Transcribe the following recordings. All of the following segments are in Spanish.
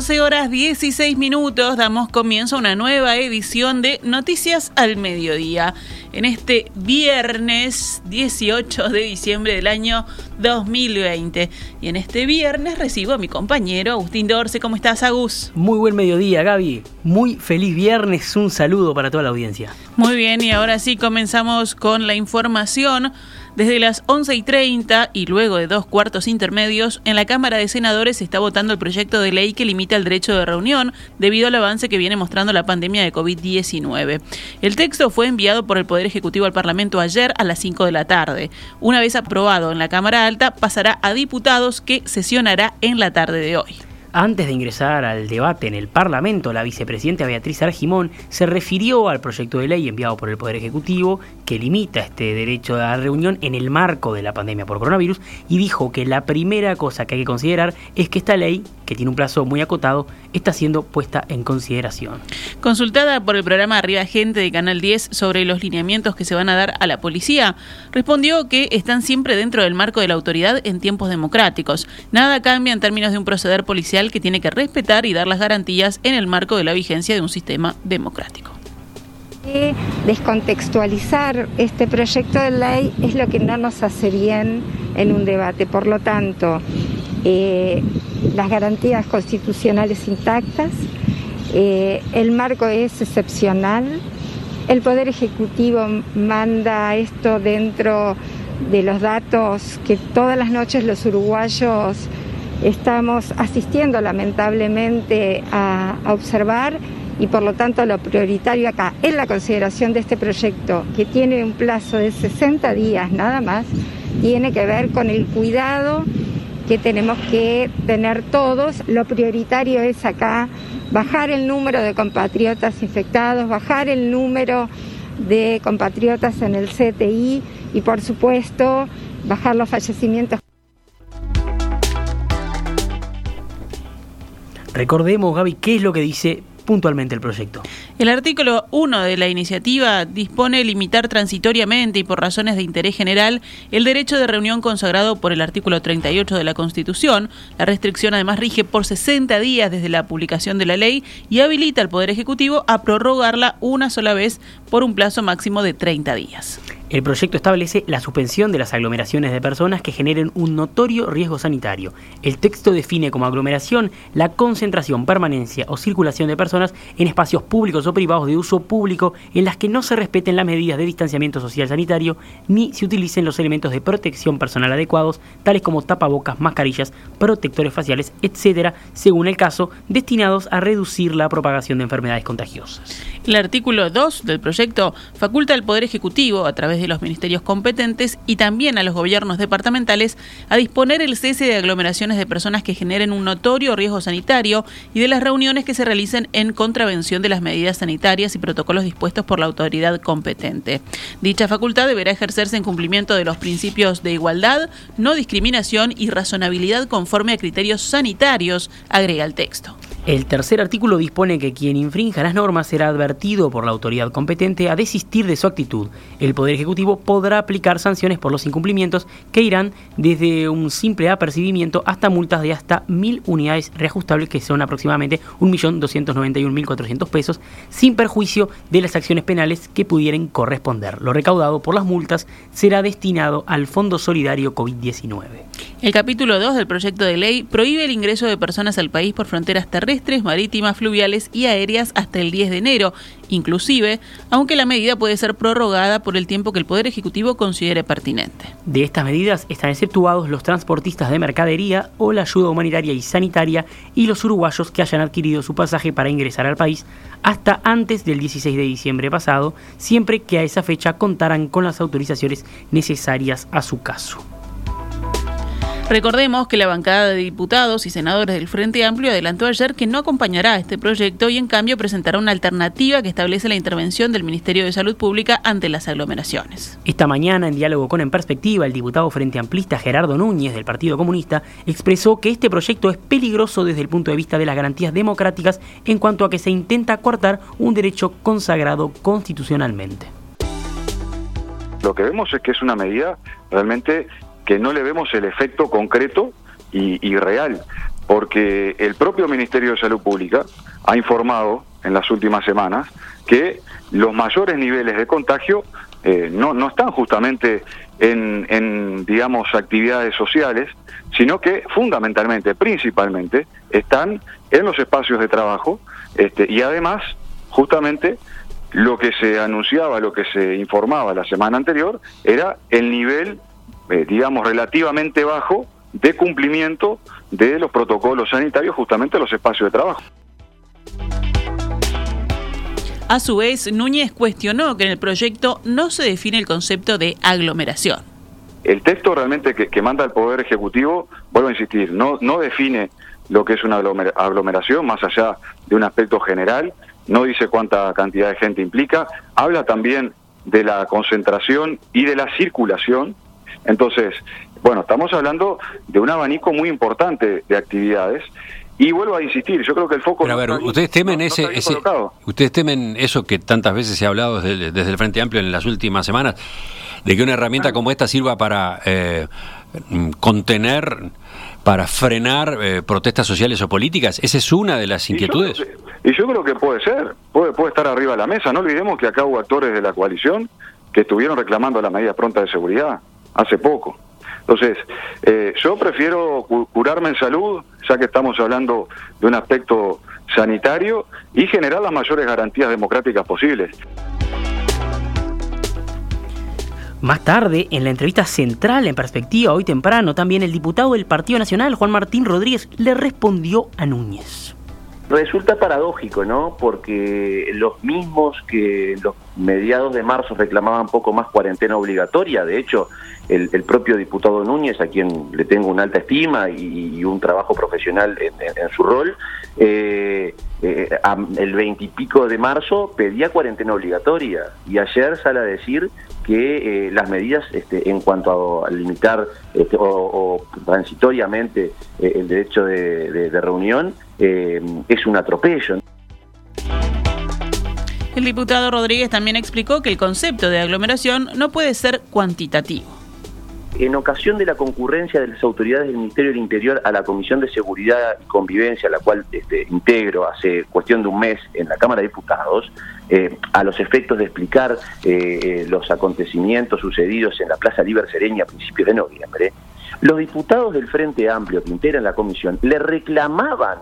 12 horas 16 minutos damos comienzo a una nueva edición de Noticias al Mediodía. En este viernes 18 de diciembre del año 2020. Y en este viernes recibo a mi compañero Agustín Dorce. ¿Cómo estás, Agus? Muy buen mediodía, Gaby. Muy feliz viernes. Un saludo para toda la audiencia. Muy bien, y ahora sí comenzamos con la información. Desde las 11 y 30 y luego de dos cuartos intermedios, en la Cámara de Senadores se está votando el proyecto de ley que limita el derecho de reunión debido al avance que viene mostrando la pandemia de COVID-19. El texto fue enviado por el Poder Ejecutivo al Parlamento ayer a las 5 de la tarde. Una vez aprobado en la Cámara Alta, pasará a diputados que sesionará en la tarde de hoy. Antes de ingresar al debate en el Parlamento, la vicepresidenta Beatriz Argimón se refirió al proyecto de ley enviado por el Poder Ejecutivo que limita este derecho a la reunión en el marco de la pandemia por coronavirus y dijo que la primera cosa que hay que considerar es que esta ley, que tiene un plazo muy acotado, está siendo puesta en consideración. Consultada por el programa Arriba Gente de Canal 10 sobre los lineamientos que se van a dar a la policía, respondió que están siempre dentro del marco de la autoridad en tiempos democráticos. Nada cambia en términos de un proceder policial que tiene que respetar y dar las garantías en el marco de la vigencia de un sistema democrático. Descontextualizar este proyecto de ley es lo que no nos hace bien en un debate. Por lo tanto, eh, las garantías constitucionales intactas, eh, el marco es excepcional, el Poder Ejecutivo manda esto dentro de los datos que todas las noches los uruguayos estamos asistiendo lamentablemente a, observar y por lo tanto lo prioritario acá en la consideración de este proyecto, que tiene un plazo de 60 días nada más, tiene que ver con el cuidado que tenemos que tener todos. Lo prioritario es acá bajar el número de compatriotas infectados, bajar el número de compatriotas en el CTI y por supuesto bajar los fallecimientos. Recordemos, Gaby, qué es lo que dice puntualmente el proyecto. El artículo 1 de la iniciativa dispone limitar transitoriamente y por razones de interés general el derecho de reunión consagrado por el artículo 38 de la Constitución. La restricción además rige por 60 días desde la publicación de la ley y habilita al Poder Ejecutivo a prorrogarla una sola vez por un plazo máximo de 30 días. El proyecto establece la suspensión de las aglomeraciones de personas que generen un notorio riesgo sanitario. El texto define como aglomeración la concentración, permanencia o circulación de personas en espacios públicos o privados de uso público en las que no se respeten las medidas de distanciamiento social sanitario ni se utilicen los elementos de protección personal adecuados, tales como tapabocas, mascarillas, protectores faciales, etcétera, según el caso, destinados a reducir la propagación de enfermedades contagiosas. El artículo 2 del proyecto faculta al Poder Ejecutivo, a través de los ministerios competentes y también a los gobiernos departamentales a disponer el cese de aglomeraciones de personas que generen un notorio riesgo sanitario y de las reuniones que se realicen en contravención de las medidas sanitarias y protocolos dispuestos por la autoridad competente. Dicha facultad deberá ejercerse en cumplimiento de los principios de igualdad, no discriminación y razonabilidad conforme a criterios sanitarios, agrega el texto. El tercer artículo dispone que quien infrinja las normas será advertido por la autoridad competente a desistir de su actitud. El Poder Ejecutivo podrá aplicar sanciones por los incumplimientos que irán desde un simple apercibimiento hasta multas de hasta mil unidades reajustables, que son aproximadamente 1.291.400 pesos, sin perjuicio de las acciones penales que pudieran corresponder. Lo recaudado por las multas será destinado al Fondo Solidario COVID-19. El capítulo 2 del proyecto de ley prohíbe el ingreso de personas al país por fronteras terrestres, marítimas, fluviales y aéreas hasta el 10 de enero, inclusive, aunque la medida puede ser prorrogada por el tiempo que el Poder Ejecutivo considere pertinente. De estas medidas están exceptuados los transportistas de mercadería o la ayuda humanitaria y sanitaria y los uruguayos que hayan adquirido su pasaje para ingresar al país hasta antes del 16 de diciembre pasado, siempre que a esa fecha contaran con las autorizaciones necesarias a su caso. Recordemos que la bancada de diputados y senadores del Frente Amplio adelantó ayer que no acompañará este proyecto y en cambio presentará una alternativa que establece la intervención del Ministerio de Salud Pública ante las aglomeraciones. Esta mañana, en diálogo con En Perspectiva, el diputado Frente Amplista Gerardo Núñez del Partido Comunista expresó que este proyecto es peligroso desde el punto de vista de las garantías democráticas en cuanto a que se intenta cortar un derecho consagrado constitucionalmente. Lo que vemos es que es una medida realmente que no le vemos el efecto concreto y, real. porque el propio Ministerio de Salud Pública ha informado en las últimas semanas que los mayores niveles de contagio eh, no, no están justamente en, en, digamos, actividades sociales, sino que fundamentalmente, principalmente, están en los espacios de trabajo este, y además, justamente, lo que se anunciaba, lo que se informaba la semana anterior, era el nivel, eh, digamos, relativamente bajo de cumplimiento de los protocolos sanitarios justamente en los espacios de trabajo. A su vez, Núñez cuestionó que en el proyecto no se define el concepto de aglomeración. El texto realmente que, que manda el Poder Ejecutivo, vuelvo a insistir, no, no define lo que es una aglomeración más allá de un aspecto general, no dice cuánta cantidad de gente implica, habla también de la concentración y de la circulación. Entonces, bueno, estamos hablando de un abanico muy importante de actividades y vuelvo a insistir, yo creo que el foco... Pero a ver, ustedes temen ese, ese ustedes temen eso que tantas veces se ha hablado desde, desde, el Frente Amplio en las últimas semanas, de que una herramienta como esta sirva para eh, contener, para frenar eh, protestas sociales o políticas. Esa es una de las inquietudes. Y yo, que, y yo creo que puede ser, puede, puede estar arriba de la mesa. No olvidemos que acá hubo actores de la coalición que estuvieron reclamando la medida pronta de seguridad hace poco. Entonces, eh, yo prefiero curarme en salud, ya que estamos hablando de un aspecto sanitario, y generar las mayores garantías democráticas posibles. Más tarde, en la entrevista central en perspectiva, hoy temprano, también el diputado del Partido Nacional, Juan Martín Rodríguez, le respondió a Núñez. Resulta paradójico, ¿no? Porque los mismos que los mediados de marzo reclamaban poco más cuarentena obligatoria, de hecho, el, el propio diputado Núñez, a quien le tengo una alta estima y, y un trabajo profesional en, su rol, eh, eh, el veintipico de marzo pedía cuarentena obligatoria y ayer sale a decir que eh, las medidas este, en cuanto a, limitar este, o, transitoriamente eh, el derecho de, de, de reunión eh, es un atropello. El diputado Rodríguez también explicó que el concepto de aglomeración no puede ser cuantitativo. En ocasión de la concurrencia de las autoridades del Ministerio del Interior a la Comisión de Seguridad y Convivencia, la cual este, integro hace cuestión de un mes en la Cámara de Diputados, eh, a los efectos de explicar eh, los acontecimientos sucedidos en la Plaza Liber Sereña a principios de noviembre, los diputados del Frente Amplio que integran la comisión le reclamaban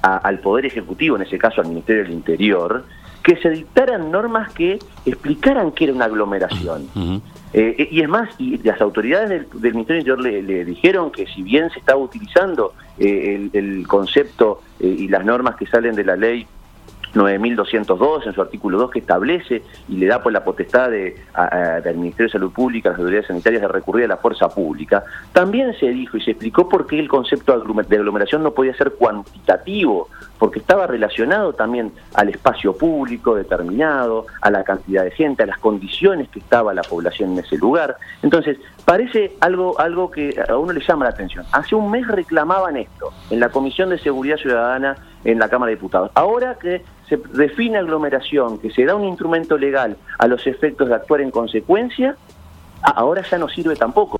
al Poder Ejecutivo, en ese caso al Ministerio del Interior, que se dictaran normas que explicaran qué era una aglomeración. Uh -huh. eh, y es más, y las autoridades del, del Ministerio Interior le, le, dijeron que si bien se estaba utilizando eh, el, el, concepto eh, y las normas que salen de la ley 9202 en su artículo 2 que establece y le da pues la potestad de, a, del Ministerio de Salud Pública, a las autoridades sanitarias de recurrir a la fuerza pública, también se dijo y se explicó por qué el concepto de aglomeración no podía ser cuantitativo, porque estaba relacionado también al espacio público determinado, a la cantidad de gente, a las condiciones que estaba la población en ese lugar. Entonces, parece algo, algo que a uno le llama la atención. Hace un mes reclamaban esto en la Comisión de Seguridad Ciudadana en la Cámara de Diputados. Ahora que se define aglomeración, que se da un instrumento legal a los efectos de actuar en consecuencia, ahora ya no sirve tampoco.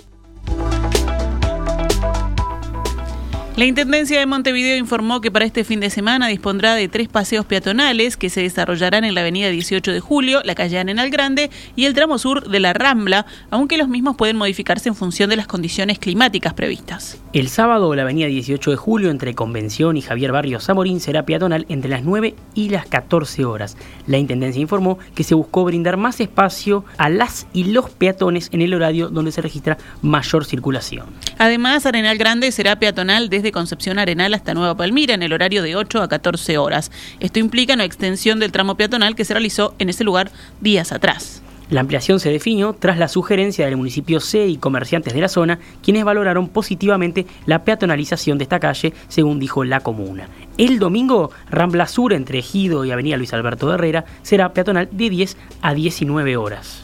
La Intendencia de Montevideo informó que para este fin de semana dispondrá de tres paseos peatonales que se desarrollarán en la avenida 18 de Julio, la calle Arenal Grande y el tramo sur de la Rambla, aunque los mismos pueden modificarse en función de las condiciones climáticas previstas. El sábado, la avenida 18 de Julio entre Convención y Javier Barrios Zamorín será peatonal entre las 9 y las 14 horas. La Intendencia informó que se buscó brindar más espacio a las y los peatones en el horario donde se registra mayor circulación. Además, Arenal Grande será peatonal desde Concepción Arenal hasta Nueva Palmira en el horario de 8 a 14 horas. Esto implica una extensión del tramo peatonal que se realizó en ese lugar días atrás. La ampliación se definió tras la sugerencia del municipio C y comerciantes de la zona, quienes valoraron positivamente la peatonalización de esta calle, según dijo la comuna. El domingo, Rambla Sur entre Ejido y Avenida Luis Alberto de Herrera será peatonal de 10 a 19 horas.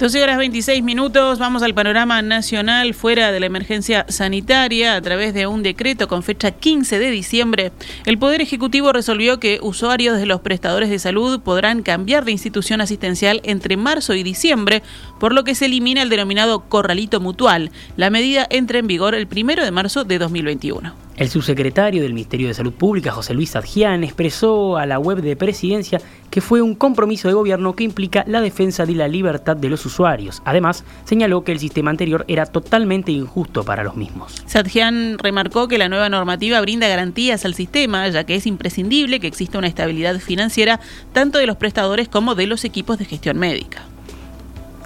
12 horas 26 minutos, vamos al panorama nacional fuera de la emergencia sanitaria. A través de un decreto con fecha 15 de diciembre, el Poder Ejecutivo resolvió que usuarios de los prestadores de salud podrán cambiar de institución asistencial entre marzo y diciembre, por lo que se elimina el denominado corralito mutual. La medida entra en vigor el primero de marzo de 2021. El subsecretario del Ministerio de Salud Pública, José Luis Adjian, expresó a la web de Presidencia que fue un compromiso de gobierno que implica la defensa de la libertad de los usuarios. Además, señaló que el sistema anterior era totalmente injusto para los mismos. Sadjian remarcó que la nueva normativa brinda garantías al sistema, ya que es imprescindible que exista una estabilidad financiera tanto de los prestadores como de los equipos de gestión médica.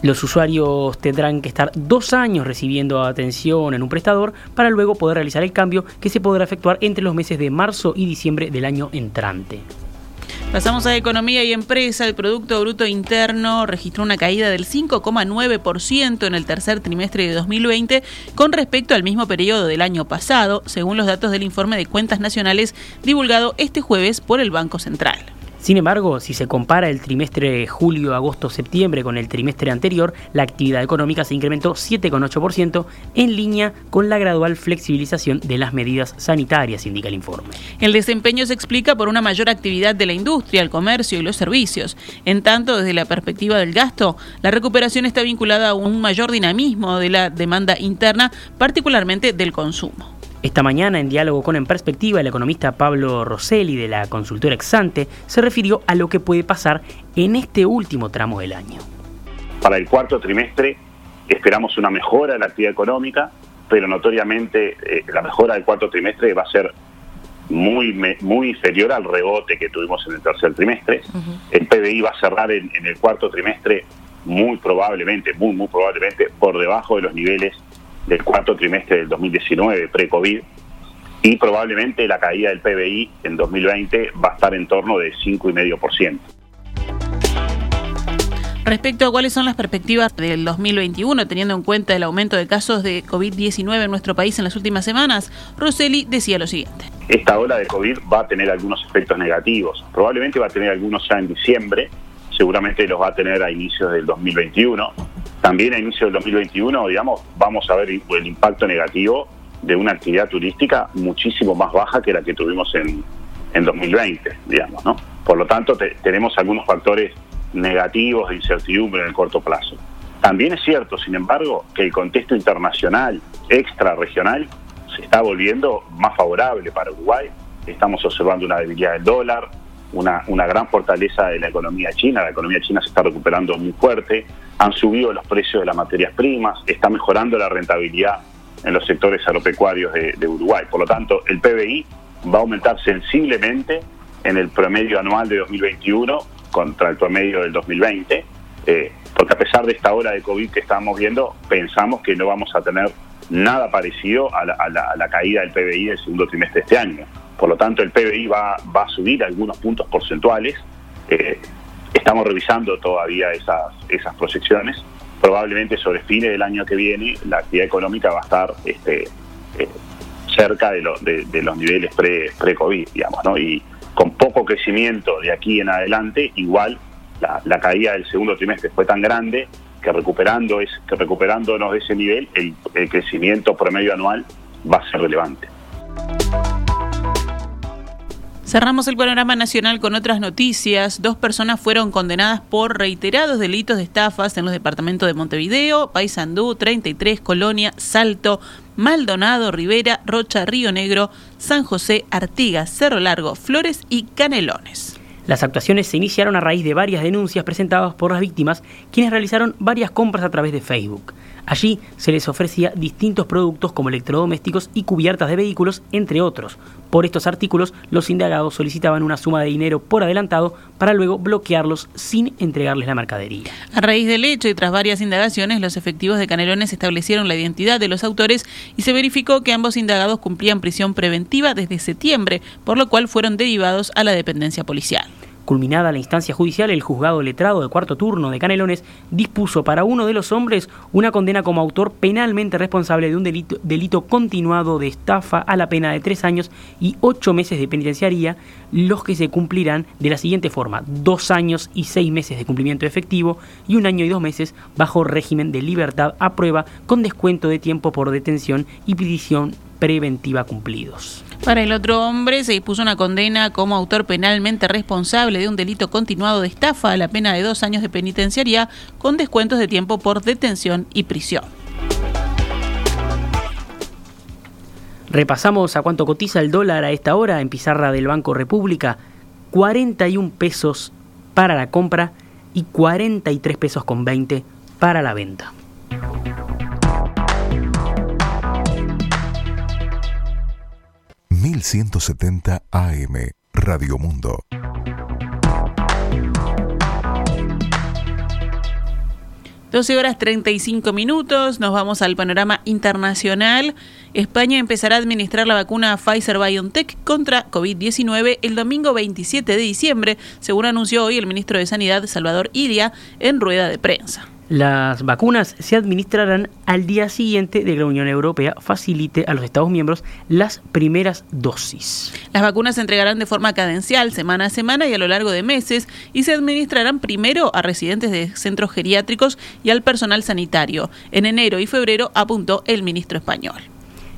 Los usuarios tendrán que estar dos años recibiendo atención en un prestador para luego poder realizar el cambio que se podrá efectuar entre los meses de marzo y diciembre del año entrante. Pasamos a economía y empresa. El Producto Bruto Interno registró una caída del 5,9% en el tercer trimestre de 2020 con respecto al mismo periodo del año pasado, según los datos del informe de cuentas nacionales divulgado este jueves por el Banco Central. Sin embargo, si se compara el trimestre julio, agosto, septiembre con el trimestre anterior, la actividad económica se incrementó 7,8% en línea con la gradual flexibilización de las medidas sanitarias, indica el informe. El desempeño se explica por una mayor actividad de la industria, el comercio y los servicios. En tanto, desde la perspectiva del gasto, la recuperación está vinculada a un mayor dinamismo de la demanda interna, particularmente del consumo. Esta mañana, en diálogo con En Perspectiva, el economista Pablo Rosselli de la consultora Exante se refirió a lo que puede pasar en este último tramo del año. Para el cuarto trimestre esperamos una mejora de la actividad económica, pero notoriamente eh, la mejora del cuarto trimestre va a ser muy, muy inferior al rebote que tuvimos en el tercer trimestre. El PBI va a cerrar en, en el cuarto trimestre muy probablemente, muy, muy probablemente por debajo de los niveles del cuarto trimestre del 2019, pre-COVID, y probablemente la caída del PBI en 2020 va a estar en torno de 5,5%. Respecto a cuáles son las perspectivas del 2021, teniendo en cuenta el aumento de casos de COVID-19 en nuestro país en las últimas semanas, Rosselli decía lo siguiente. Esta ola de COVID va a tener algunos efectos negativos. Probablemente va a tener algunos ya en diciembre, seguramente los va a tener a inicios del 2021 también a inicio del 2021, digamos, vamos a ver el impacto negativo de una actividad turística muchísimo más baja que la que tuvimos en, en 2020, digamos, ¿no? Por lo tanto, tenemos algunos factores negativos de incertidumbre en el corto plazo. También es cierto, sin embargo, que el contexto internacional, extrarregional, se está volviendo más favorable para Uruguay. Estamos observando una debilidad del dólar, una, una gran fortaleza de la economía china. La economía china se está recuperando muy fuerte han subido los precios de las materias primas, está mejorando la rentabilidad en los sectores agropecuarios de, Uruguay. Por lo tanto, el PBI va a aumentar sensiblemente en el promedio anual de 2021 contra el promedio del 2020, eh, porque a pesar de esta ola de COVID que estamos viendo, pensamos que no vamos a tener nada parecido a la, caída del PBI del segundo trimestre de este año. Por lo tanto, el PBI va, va a subir algunos puntos porcentuales. Eh, Estamos revisando todavía esas, esas proyecciones. Probablemente sobre fines del año que viene la actividad económica va a estar este, eh, cerca de, de, los niveles pre-COVID, digamos, ¿no? Y con poco crecimiento de aquí en adelante, igual la, caída del segundo trimestre fue tan grande que recuperando es que recuperándonos de ese nivel el, el crecimiento promedio anual va a ser relevante. Cerramos el panorama nacional con otras noticias. Dos personas fueron condenadas por reiterados delitos de estafas en los departamentos de Montevideo, Paysandú, 33, Colonia, Salto, Maldonado, Rivera, Rocha, Río Negro, San José, Artigas, Cerro Largo, Flores y Canelones. Las actuaciones se iniciaron a raíz de varias denuncias presentadas por las víctimas, quienes realizaron varias compras a través de Facebook. Allí se les ofrecía distintos productos como electrodomésticos y cubiertas de vehículos, entre otros. Por estos artículos, los indagados solicitaban una suma de dinero por adelantado para luego bloquearlos sin entregarles la mercadería. A raíz del hecho y tras varias indagaciones, los efectivos de Canelones establecieron la identidad de los autores y se verificó que ambos indagados cumplían prisión preventiva desde septiembre, por lo cual fueron derivados a la dependencia policial. Culminada la instancia judicial, el juzgado letrado de cuarto turno de Canelones dispuso para uno de los hombres una condena como autor penalmente responsable de un delito, delito continuado de estafa a la pena de tres años y ocho meses de penitenciaría, los que se cumplirán de la siguiente forma, dos años y seis meses de cumplimiento efectivo y un año y dos meses bajo régimen de libertad a prueba con descuento de tiempo por detención y prisión preventiva cumplidos. Para el otro hombre se dispuso una condena como autor penalmente responsable de un delito continuado de estafa a la pena de dos años de penitenciaría con descuentos de tiempo por detención y prisión. Repasamos a cuánto cotiza el dólar a esta hora en pizarra del Banco República. 41 pesos para la compra y 43 pesos con 20 para la venta. 1170 AM Radio Mundo. Doce horas 35 minutos, nos vamos al panorama internacional. España empezará a administrar la vacuna Pfizer BioNTech contra COVID-19 el domingo 27 de diciembre, según anunció hoy el ministro de Sanidad Salvador Iria en rueda de prensa. Las vacunas se administrarán al día siguiente de que la Unión Europea facilite a los Estados miembros las primeras dosis. Las vacunas se entregarán de forma cadencial, semana a semana y a lo largo de meses, y se administrarán primero a residentes de centros geriátricos y al personal sanitario. En enero y febrero apuntó el ministro español.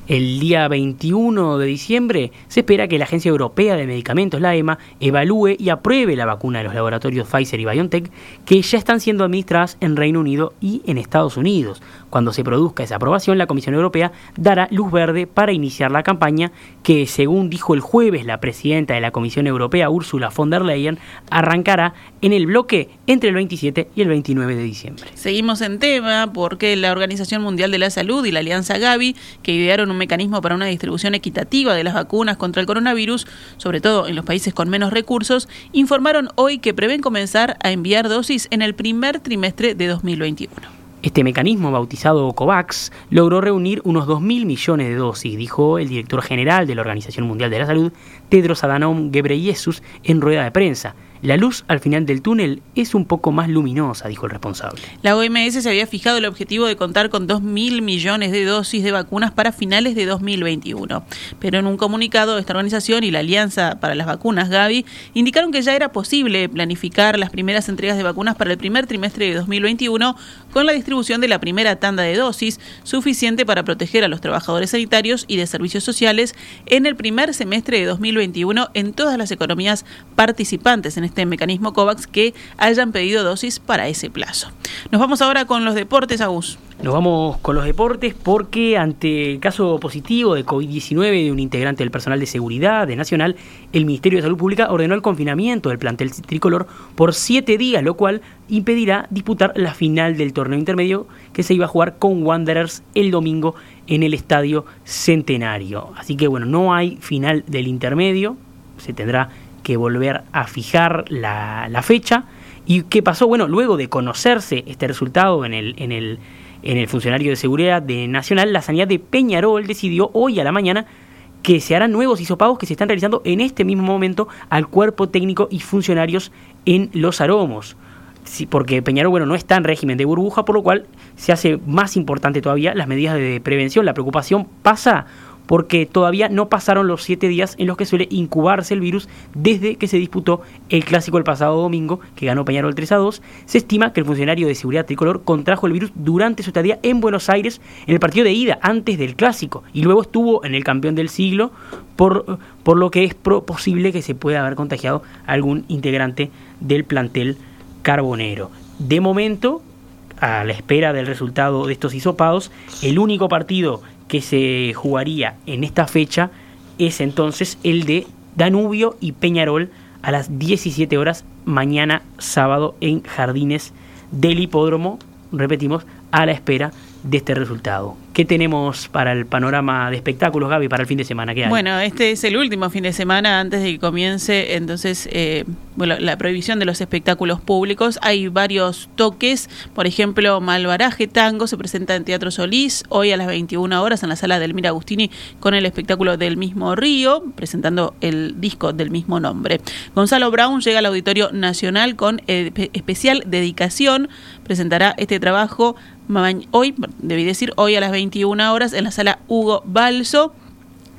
El día 21 de diciembre se espera que la Agencia Europea de Medicamentos, la EMA, evalúe y apruebe la vacuna de los laboratorios Pfizer y BioNTech que ya están siendo administradas en Reino Unido y en Estados Unidos. Cuando se produzca esa aprobación, la Comisión Europea dará luz verde para iniciar la campaña que, según dijo el jueves la presidenta de la Comisión Europea, Ursula von der Leyen, arrancará en el bloque entre el 27 y el 29 de diciembre. Seguimos en tema porque la Organización Mundial de la Salud y la Alianza Gavi, que idearon un mecanismo para una distribución equitativa de las vacunas contra el coronavirus, sobre todo en los países con menos recursos, informaron hoy que prevén comenzar a enviar dosis en el primer trimestre de 2021. Este mecanismo, bautizado COVAX, logró reunir unos 2.000 millones de dosis, dijo el director general de la Organización Mundial de la Salud, Tedros Adhanom Ghebreyesus, en rueda de prensa. La luz al final del túnel es un poco más luminosa, dijo el responsable. La OMS se había fijado el objetivo de contar con 2.000 millones de dosis de vacunas para finales de 2021. Pero en un comunicado, esta organización y la Alianza para las Vacunas, Gavi, indicaron que ya era posible planificar las primeras entregas de vacunas para el primer trimestre de 2021 con la distribución de la primera tanda de dosis, suficiente para proteger a los trabajadores sanitarios y de servicios sociales en el primer semestre de 2021 en todas las economías participantes en este mecanismo COVAX que hayan pedido dosis para ese plazo. Nos vamos ahora con los deportes, Agus. Nos vamos con los deportes porque ante el caso positivo de COVID-19 de un integrante del personal de seguridad de Nacional, el Ministerio de Salud Pública ordenó el confinamiento del plantel tricolor por siete días, lo cual impedirá disputar la final del torneo intermedio que se iba a jugar con Wanderers el domingo en el Estadio Centenario. Así que bueno, no hay final del intermedio, se tendrá que volver a fijar la, fecha. ¿Y qué pasó? Bueno, luego de conocerse este resultado en el, en el, en el funcionario de seguridad de Nacional, la sanidad de Peñarol decidió hoy a la mañana que se harán nuevos hisopagos que se están realizando en este mismo momento al cuerpo técnico y funcionarios en los aromos. Sí, porque Peñarol bueno, no está en régimen de burbuja, por lo cual se hace más importante todavía las medidas de prevención. La preocupación pasa porque todavía no pasaron los siete días en los que suele incubarse el virus desde que se disputó el clásico el pasado domingo, que ganó Peñarol 3 a 2. Se estima que el funcionario de seguridad tricolor contrajo el virus durante su estadía en Buenos Aires en el partido de ida, antes del clásico, y luego estuvo en el campeón del siglo, por, por lo que es posible que se pueda haber contagiado algún integrante del plantel carbonero. De momento, a la espera del resultado de estos hisopados, el único partido que se jugaría en esta fecha es entonces el de Danubio y Peñarol a las 17 horas mañana sábado en Jardines del Hipódromo, repetimos, a la espera de este resultado. ¿Qué tenemos para el panorama de espectáculos, Gaby, para el fin de semana? ¿Qué hay? Bueno, este es el último fin de semana antes de que comience entonces eh, bueno, la prohibición de los espectáculos públicos. Hay varios toques, por ejemplo, Malvaraje Tango se presenta en Teatro Solís hoy a las 21 horas en la sala del Mira Agustini con el espectáculo del mismo Río, presentando el disco del mismo nombre. Gonzalo Brown llega al Auditorio Nacional con especial dedicación, presentará este trabajo hoy, debí decir, hoy a las 21 horas en la sala Hugo Balso.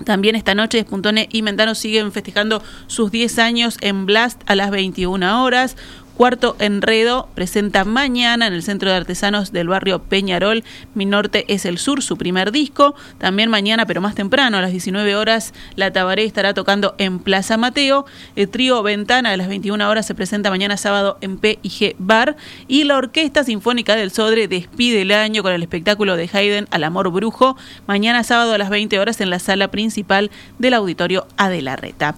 También esta noche Despuntone y Mentano siguen festejando sus 10 años en Blast a las 21 horas. Cuarto Enredo presenta mañana en el Centro de Artesanos del barrio Peñarol, Mi Norte es el Sur, su primer disco. También mañana, pero más temprano, a las 19 horas, La Tabaré estará tocando en Plaza Mateo. El trío Ventana a las 21 horas se presenta mañana sábado en P&G Bar. Y la Orquesta Sinfónica del Sodre despide el año con el espectáculo de Haydn Al Amor Brujo, mañana sábado a las 20 horas en la sala principal del Auditorio Adelarreta.